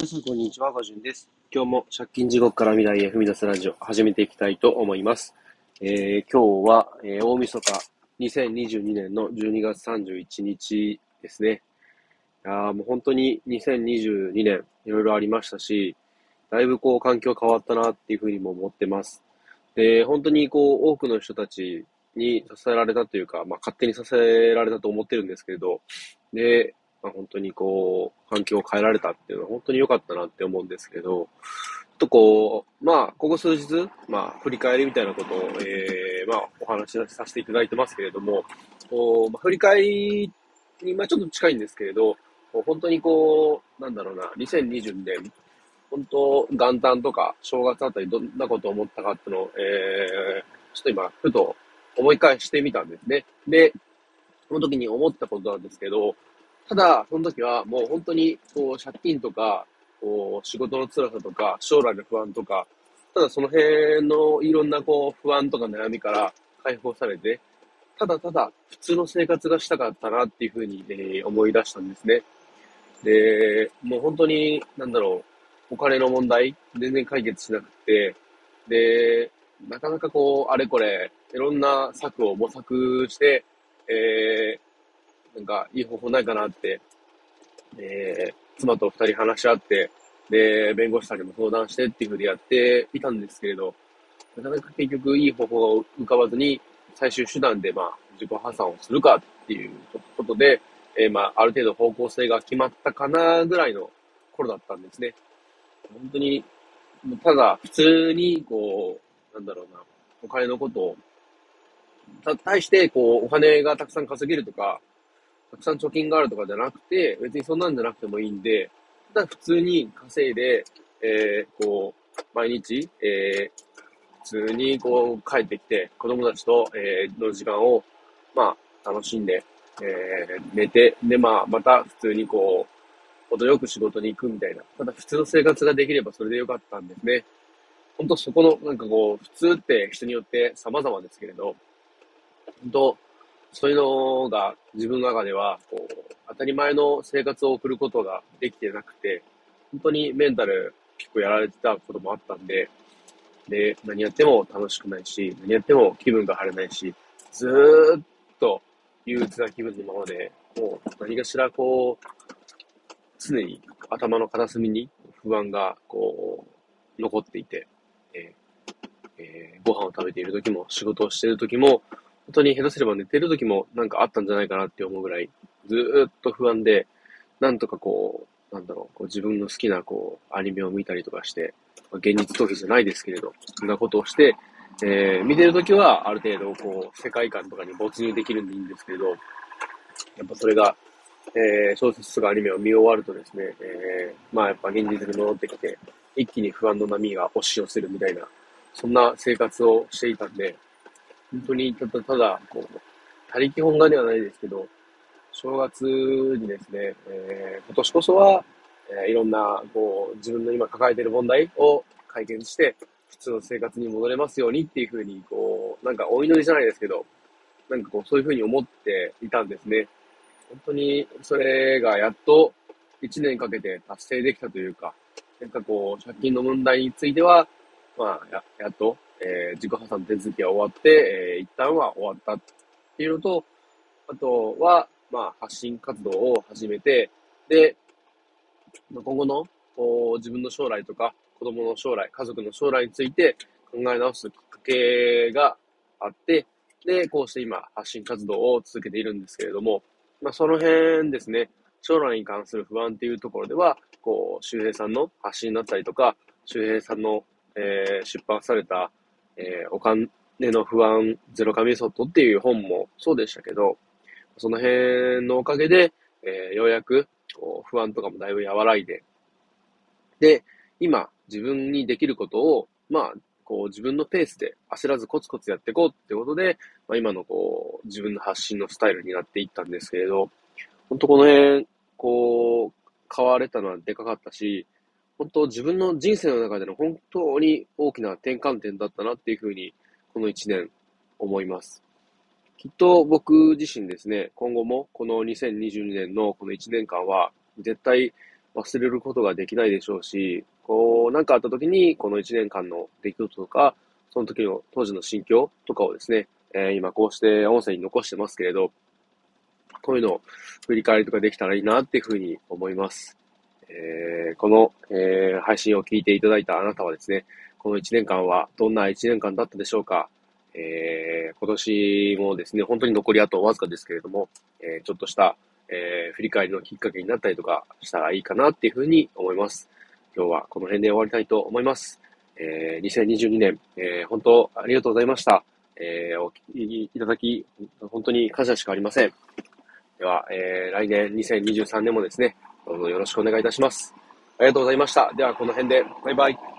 皆さん、こんにちは。ガジュンです。今日も借金地獄から未来へ踏み出すラジオ始めていきたいと思います。えー、今日は、えー、大晦日2022年の12月31日ですね。いやもう本当に2022年いろいろありましたし、だいぶこう環境変わったなっていうふうにも思ってます。で、本当にこう多くの人たちに支えられたというか、まあ勝手に支えられたと思ってるんですけれど、で、まあ、本当にこう、環境を変えられたっていうのは本当に良かったなって思うんですけど、とこう、まあ、ここ数日、まあ、振り返りみたいなことを、えー、まあ、お話しさせていただいてますけれども、こまあ、振り返りに、まあ、ちょっと近いんですけれど、本当にこう、なんだろうな、2022年、本当、元旦とか正月あたりどんなことを思ったかっていうのを、えー、ちょっと今、ふと思い返してみたんですね。で、その時に思ったことなんですけど、ただ、その時はもう本当に、こう、借金とか、こう、仕事の辛さとか、将来の不安とか、ただその辺のいろんなこう、不安とか悩みから解放されて、ただただ普通の生活がしたかったなっていうふうに、え思い出したんですね。で、もう本当に、なんだろう、お金の問題、全然解決しなくて、で、なかなかこう、あれこれ、いろんな策を模索して、えー、なんかいい方法ないかなって、えー、妻と二人話し合って、で、弁護士さんにも相談してっていうふうでやっていたんですけれど、なかなか結局いい方法が浮かばずに、最終手段でまあ自己破産をするかっていうことで、えー、まあある程度方向性が決まったかなぐらいの頃だったんですね。本当に、ただ普通にこう、なんだろうな、お金のことを、対して、こう、お金がたくさん稼げるとか、たくさん貯金があるとかじゃなくて、別にそんなんじゃなくてもいいんで、ただ普通に稼いで、えー、こう、毎日、えー、普通にこう帰ってきて、子供たちと、えー、の時間を、まあ、楽しんで、えー、寝て、で、まあ、また普通にこう、程よく仕事に行くみたいな。ただ普通の生活ができればそれでよかったんですね。本当そこの、なんかこう、普通って人によって様々ですけれど、本当そういうのが自分の中では、こう、当たり前の生活を送ることができてなくて、本当にメンタル結構やられてたこともあったんで、で、何やっても楽しくないし、何やっても気分が晴れないし、ずーっと憂鬱な気分のままで、もう何かしらこう、常に頭の片隅に不安がこう、残っていて、えーえー、ご飯を食べている時も、仕事をしている時も、本当に下手すれば寝てる時もなんかあったんじゃないかなって思うぐらい、ずっと不安で、なんとかこう、なんだろう、こう自分の好きなこう、アニメを見たりとかして、現実逃避じゃないですけれど、そんなことをして、えー、見てるときはある程度こう、世界観とかに没入できるんでいいんですけれど、やっぱそれが、えー、小説とかアニメを見終わるとですね、えー、まあやっぱ現実に戻ってきて、一気に不安の波が押し寄せるみたいな、そんな生活をしていたんで、本当にただただ、こう、他力本願ではないですけど、正月にですね、えー、今年こそは、えー、いろんな、こう、自分の今抱えている問題を解決して、普通の生活に戻れますようにっていうふうに、こう、なんかお祈りじゃないですけど、なんかこう、そういうふうに思っていたんですね。本当に、それがやっと1年かけて達成できたというか、なんかこう、借金の問題については、まあ、や、やっと、えー、自己破産手続きが終わって、えー、一旦は終わったっていうのと、あとは、まあ、発信活動を始めて、で、今後の自分の将来とか、子供の将来、家族の将来について考え直すきっかけがあって、で、こうして今、発信活動を続けているんですけれども、まあ、その辺ですね、将来に関する不安っていうところでは、こう、周平さんの発信だったりとか、周平さんの、えー、出版された、えー、お金の不安ゼロカメソッドっていう本もそうでしたけど、その辺のおかげで、えー、ようやくこう不安とかもだいぶ和らいで、で、今自分にできることを、まあ、こう自分のペースで焦らずコツコツやっていこうってことで、まあ、今のこう自分の発信のスタイルになっていったんですけれど、本当この辺、こう、変われたのはでかかったし、本当自分の人生の中での本当に大きな転換点だったなっていうふうに、この1年思います。きっと僕自身ですね、今後もこの2022年のこの1年間は、絶対忘れることができないでしょうし、こう、なんかあった時に、この1年間の出来事とか、その時の当時の心境とかをですね、えー、今こうして音声に残してますけれど、こういうのを振り返りとかできたらいいなっていうふうに思います。えー、この、えー、配信を聞いていただいたあなたはですね、この1年間はどんな1年間だったでしょうかえー、今年もですね、本当に残りあとわずかですけれども、え、ちょっとした、え、振り返りのきっかけになったりとかしたらいいかなっていうふうに思います。今日はこの辺で終わりたいと思います。え、2022年、え、本当ありがとうございました。え、お聞きいただき、本当に感謝しかありません。では、え、来年2023年もですね、どうぞよろしくお願いいたします。ありがとうございました。では、この辺で、バイバイ。